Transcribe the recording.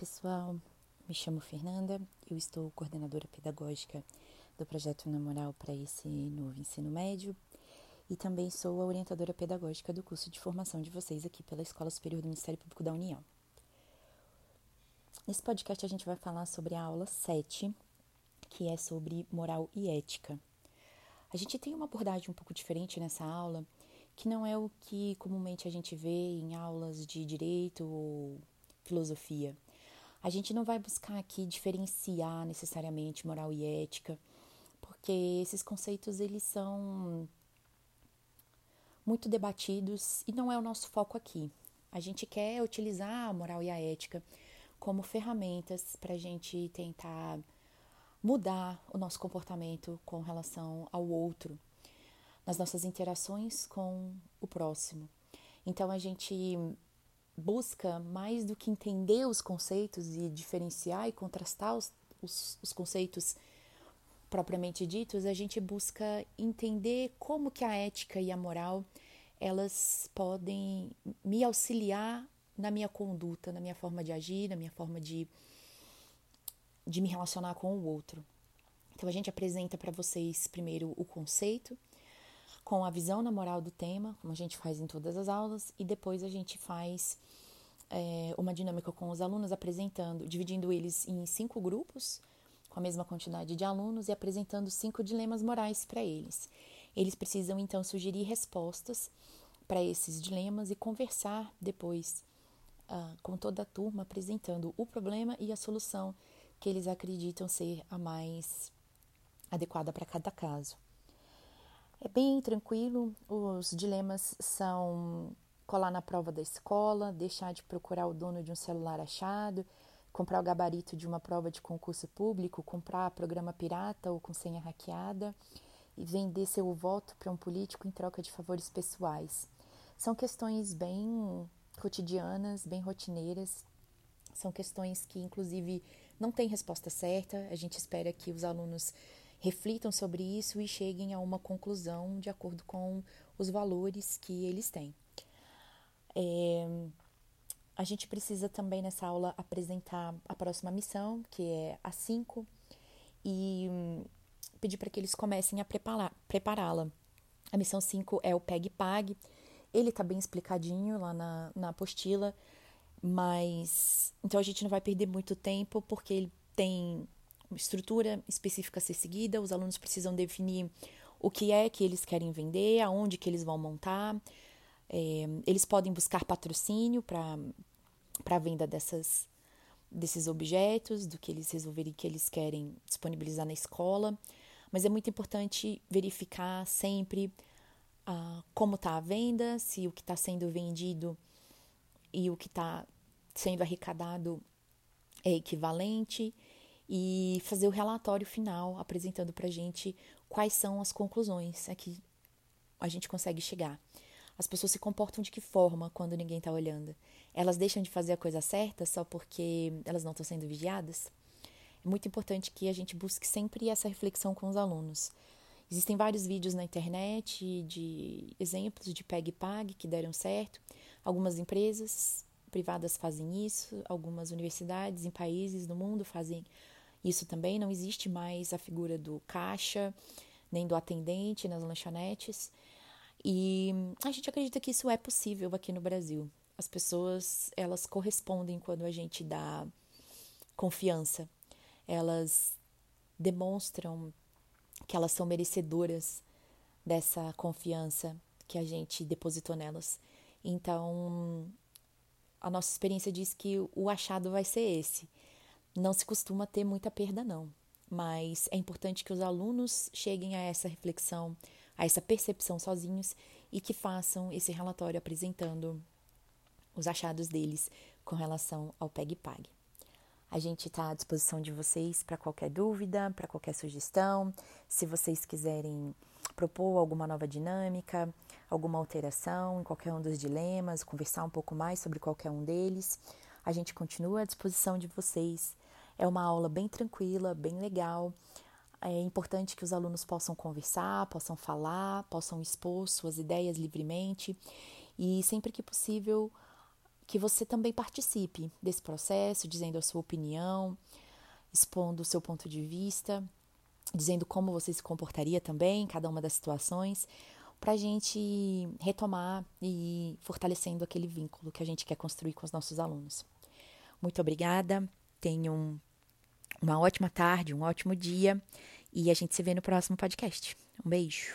pessoal, me chamo Fernanda, eu estou coordenadora pedagógica do projeto Na Moral para esse novo ensino médio e também sou a orientadora pedagógica do curso de formação de vocês aqui pela Escola Superior do Ministério Público da União. Nesse podcast a gente vai falar sobre a aula 7, que é sobre moral e ética. A gente tem uma abordagem um pouco diferente nessa aula, que não é o que comumente a gente vê em aulas de direito ou filosofia. A gente não vai buscar aqui diferenciar necessariamente moral e ética, porque esses conceitos eles são muito debatidos e não é o nosso foco aqui. A gente quer utilizar a moral e a ética como ferramentas para a gente tentar mudar o nosso comportamento com relação ao outro, nas nossas interações com o próximo. Então a gente busca mais do que entender os conceitos e diferenciar e contrastar os, os, os conceitos propriamente ditos, a gente busca entender como que a ética e a moral elas podem me auxiliar na minha conduta, na minha forma de agir, na minha forma de, de me relacionar com o outro. Então a gente apresenta para vocês primeiro o conceito, com a visão na moral do tema, como a gente faz em todas as aulas, e depois a gente faz é, uma dinâmica com os alunos, apresentando, dividindo eles em cinco grupos, com a mesma quantidade de alunos, e apresentando cinco dilemas morais para eles. Eles precisam então sugerir respostas para esses dilemas e conversar depois uh, com toda a turma, apresentando o problema e a solução que eles acreditam ser a mais adequada para cada caso. É bem tranquilo, os dilemas são colar na prova da escola, deixar de procurar o dono de um celular achado, comprar o gabarito de uma prova de concurso público, comprar programa pirata ou com senha hackeada e vender seu voto para um político em troca de favores pessoais. São questões bem cotidianas, bem rotineiras, são questões que, inclusive, não têm resposta certa. A gente espera que os alunos reflitam sobre isso e cheguem a uma conclusão de acordo com os valores que eles têm. É, a gente precisa também nessa aula apresentar a próxima missão, que é a 5, e hum, pedir para que eles comecem a prepará-la. A missão 5 é o PEG-PAG. Ele está bem explicadinho lá na, na apostila, mas então a gente não vai perder muito tempo porque ele tem uma estrutura específica a ser seguida. Os alunos precisam definir o que é que eles querem vender, aonde que eles vão montar, é, eles podem buscar patrocínio para a venda dessas, desses objetos, do que eles resolverem que eles querem disponibilizar na escola, mas é muito importante verificar sempre ah, como está a venda, se o que está sendo vendido e o que está sendo arrecadado é equivalente e fazer o relatório final apresentando para a gente quais são as conclusões a que a gente consegue chegar. As pessoas se comportam de que forma quando ninguém está olhando? Elas deixam de fazer a coisa certa só porque elas não estão sendo vigiadas? É muito importante que a gente busque sempre essa reflexão com os alunos. Existem vários vídeos na internet de exemplos de PEG PAG que deram certo. Algumas empresas privadas fazem isso, algumas universidades em países do mundo fazem isso também. Não existe mais a figura do caixa, nem do atendente nas lanchonetes. E a gente acredita que isso é possível aqui no Brasil. As pessoas, elas correspondem quando a gente dá confiança. Elas demonstram que elas são merecedoras dessa confiança que a gente depositou nelas. Então, a nossa experiência diz que o achado vai ser esse. Não se costuma ter muita perda, não, mas é importante que os alunos cheguem a essa reflexão a essa percepção sozinhos e que façam esse relatório apresentando os achados deles com relação ao PEG-PAG. A gente está à disposição de vocês para qualquer dúvida, para qualquer sugestão. Se vocês quiserem propor alguma nova dinâmica, alguma alteração em qualquer um dos dilemas, conversar um pouco mais sobre qualquer um deles, a gente continua à disposição de vocês. É uma aula bem tranquila, bem legal. É importante que os alunos possam conversar, possam falar, possam expor suas ideias livremente e sempre que possível que você também participe desse processo, dizendo a sua opinião, expondo o seu ponto de vista, dizendo como você se comportaria também em cada uma das situações, para a gente retomar e fortalecendo aquele vínculo que a gente quer construir com os nossos alunos. Muito obrigada, tenham uma ótima tarde, um ótimo dia e a gente se vê no próximo podcast. Um beijo.